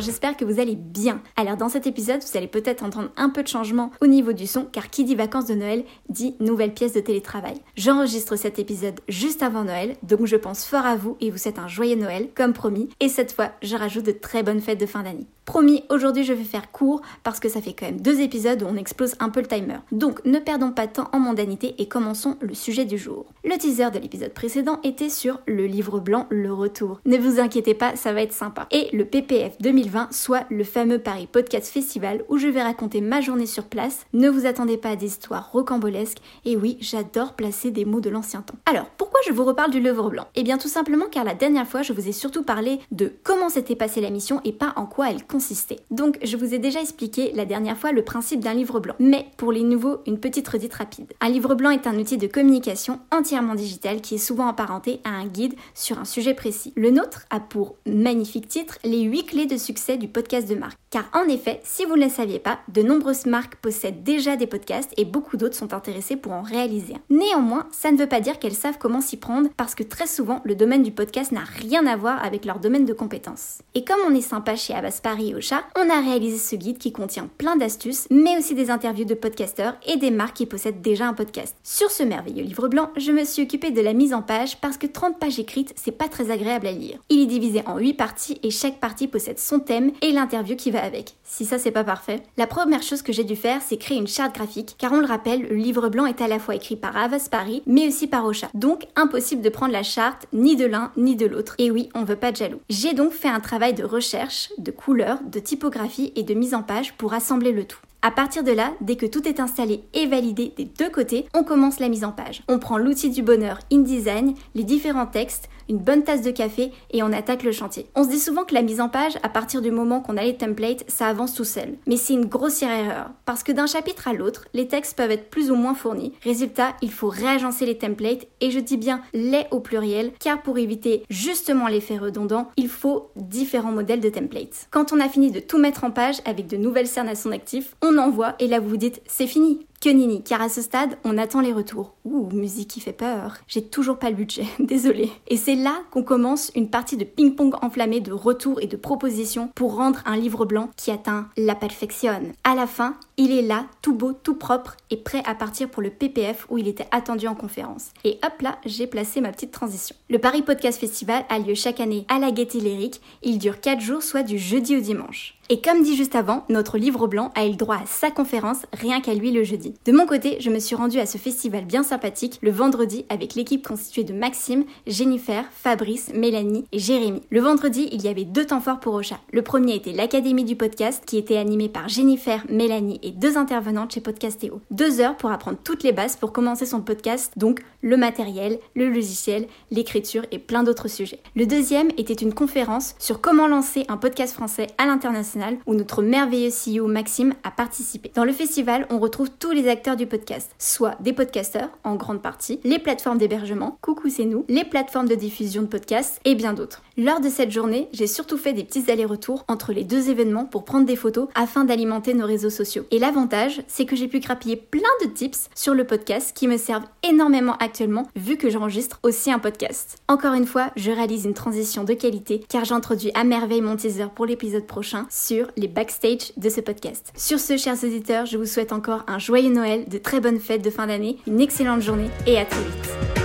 J'espère que vous allez bien. Alors dans cet épisode, vous allez peut-être entendre un peu de changement au niveau du son, car qui dit vacances de Noël dit nouvelle pièce de télétravail. J'enregistre cet épisode juste avant Noël, donc je pense fort à vous et vous souhaite un joyeux Noël, comme promis, et cette fois, je rajoute de très bonnes fêtes de fin d'année. Promis, aujourd'hui je vais faire court parce que ça fait quand même deux épisodes où on explose un peu le timer. Donc ne perdons pas de temps en mondanité et commençons le sujet du jour. Le teaser de l'épisode précédent était sur le livre blanc Le Retour. Ne vous inquiétez pas, ça va être sympa. Et le PPF 2020, soit le fameux Paris Podcast Festival où je vais raconter ma journée sur place. Ne vous attendez pas à des histoires rocambolesques et oui, j'adore placer des mots de l'ancien temps. Alors, pourquoi je vous reparle du livre blanc? Eh bien tout simplement car la dernière fois je vous ai surtout parlé de comment s'était passée la mission et pas en quoi elle consistait donc je vous ai déjà expliqué la dernière fois le principe d'un livre blanc. Mais pour les nouveaux, une petite redite rapide. Un livre blanc est un outil de communication entièrement digital qui est souvent apparenté à un guide sur un sujet précis. Le nôtre a pour magnifique titre les 8 clés de succès du podcast de marque. Car en effet, si vous ne le saviez pas, de nombreuses marques possèdent déjà des podcasts et beaucoup d'autres sont intéressés pour en réaliser un. Néanmoins, ça ne veut pas dire qu'elles savent comment s'y prendre parce que très souvent, le domaine du podcast n'a rien à voir avec leur domaine de compétences. Et comme on est sympa chez Abbas Paris au chat, on a réalisé ce guide qui contient plein d'astuces, mais aussi des interviews de podcasteurs et des marques qui possèdent déjà un podcast. Sur ce merveilleux livre blanc, je me suis occupée de la mise en page parce que 30 pages écrites, c'est pas très agréable à lire. Il est divisé en 8 parties et chaque partie possède son thème et l'interview qui va avec. Si ça c'est pas parfait. La première chose que j'ai dû faire, c'est créer une charte graphique, car on le rappelle, le livre blanc est à la fois écrit par Avas Paris, mais aussi par Ocha. Donc impossible de prendre la charte ni de l'un ni de l'autre. Et oui, on veut pas de jaloux. J'ai donc fait un travail de recherche, de couleurs, de typographie et de mise en page pour assembler le tout. À partir de là, dès que tout est installé et validé des deux côtés, on commence la mise en page. On prend l'outil du bonheur InDesign, les différents textes, une bonne tasse de café et on attaque le chantier. On se dit souvent que la mise en page, à partir du moment qu'on a les templates, ça avance tout seul. Mais c'est une grossière erreur, parce que d'un chapitre à l'autre, les textes peuvent être plus ou moins fournis. Résultat, il faut réagencer les templates, et je dis bien les au pluriel, car pour éviter justement l'effet redondant, il faut différents modèles de templates. Quand on a fini de tout mettre en page avec de nouvelles cernes à son actif, envoie et là vous vous dites c'est fini. Que nini, car à ce stade, on attend les retours. Ouh, musique qui fait peur. J'ai toujours pas le budget, désolé. Et c'est là qu'on commence une partie de ping-pong enflammé de retours et de propositions pour rendre un livre blanc qui atteint la perfection. À la fin, il est là, tout beau, tout propre et prêt à partir pour le PPF où il était attendu en conférence. Et hop là, j'ai placé ma petite transition. Le Paris Podcast Festival a lieu chaque année à la Gaîté Lyrique. Il dure 4 jours, soit du jeudi au dimanche. Et comme dit juste avant, notre livre blanc a eu le droit à sa conférence rien qu'à lui le jeudi. De mon côté, je me suis rendue à ce festival bien sympathique le vendredi avec l'équipe constituée de Maxime, Jennifer, Fabrice, Mélanie et Jérémy. Le vendredi, il y avait deux temps forts pour Ocha. Le premier était l'Académie du podcast qui était animée par Jennifer, Mélanie et deux intervenantes chez Podcastéo. Deux heures pour apprendre toutes les bases pour commencer son podcast, donc le matériel, le logiciel, l'écriture et plein d'autres sujets. Le deuxième était une conférence sur comment lancer un podcast français à l'international où notre merveilleux CEO Maxime a participé. Dans le festival, on retrouve tous les acteurs du podcast, soit des podcasteurs en grande partie, les plateformes d'hébergement, coucou c'est nous, les plateformes de diffusion de podcasts et bien d'autres. Lors de cette journée, j'ai surtout fait des petits allers-retours entre les deux événements pour prendre des photos afin d'alimenter nos réseaux sociaux. Et l'avantage, c'est que j'ai pu grappiller plein de tips sur le podcast qui me servent énormément actuellement vu que j'enregistre aussi un podcast. Encore une fois, je réalise une transition de qualité car j'introduis à merveille mon teaser pour l'épisode prochain sur les backstage de ce podcast. Sur ce, chers auditeurs, je vous souhaite encore un joyeux Noël, de très bonnes fêtes de fin d'année, une excellente journée et à très vite.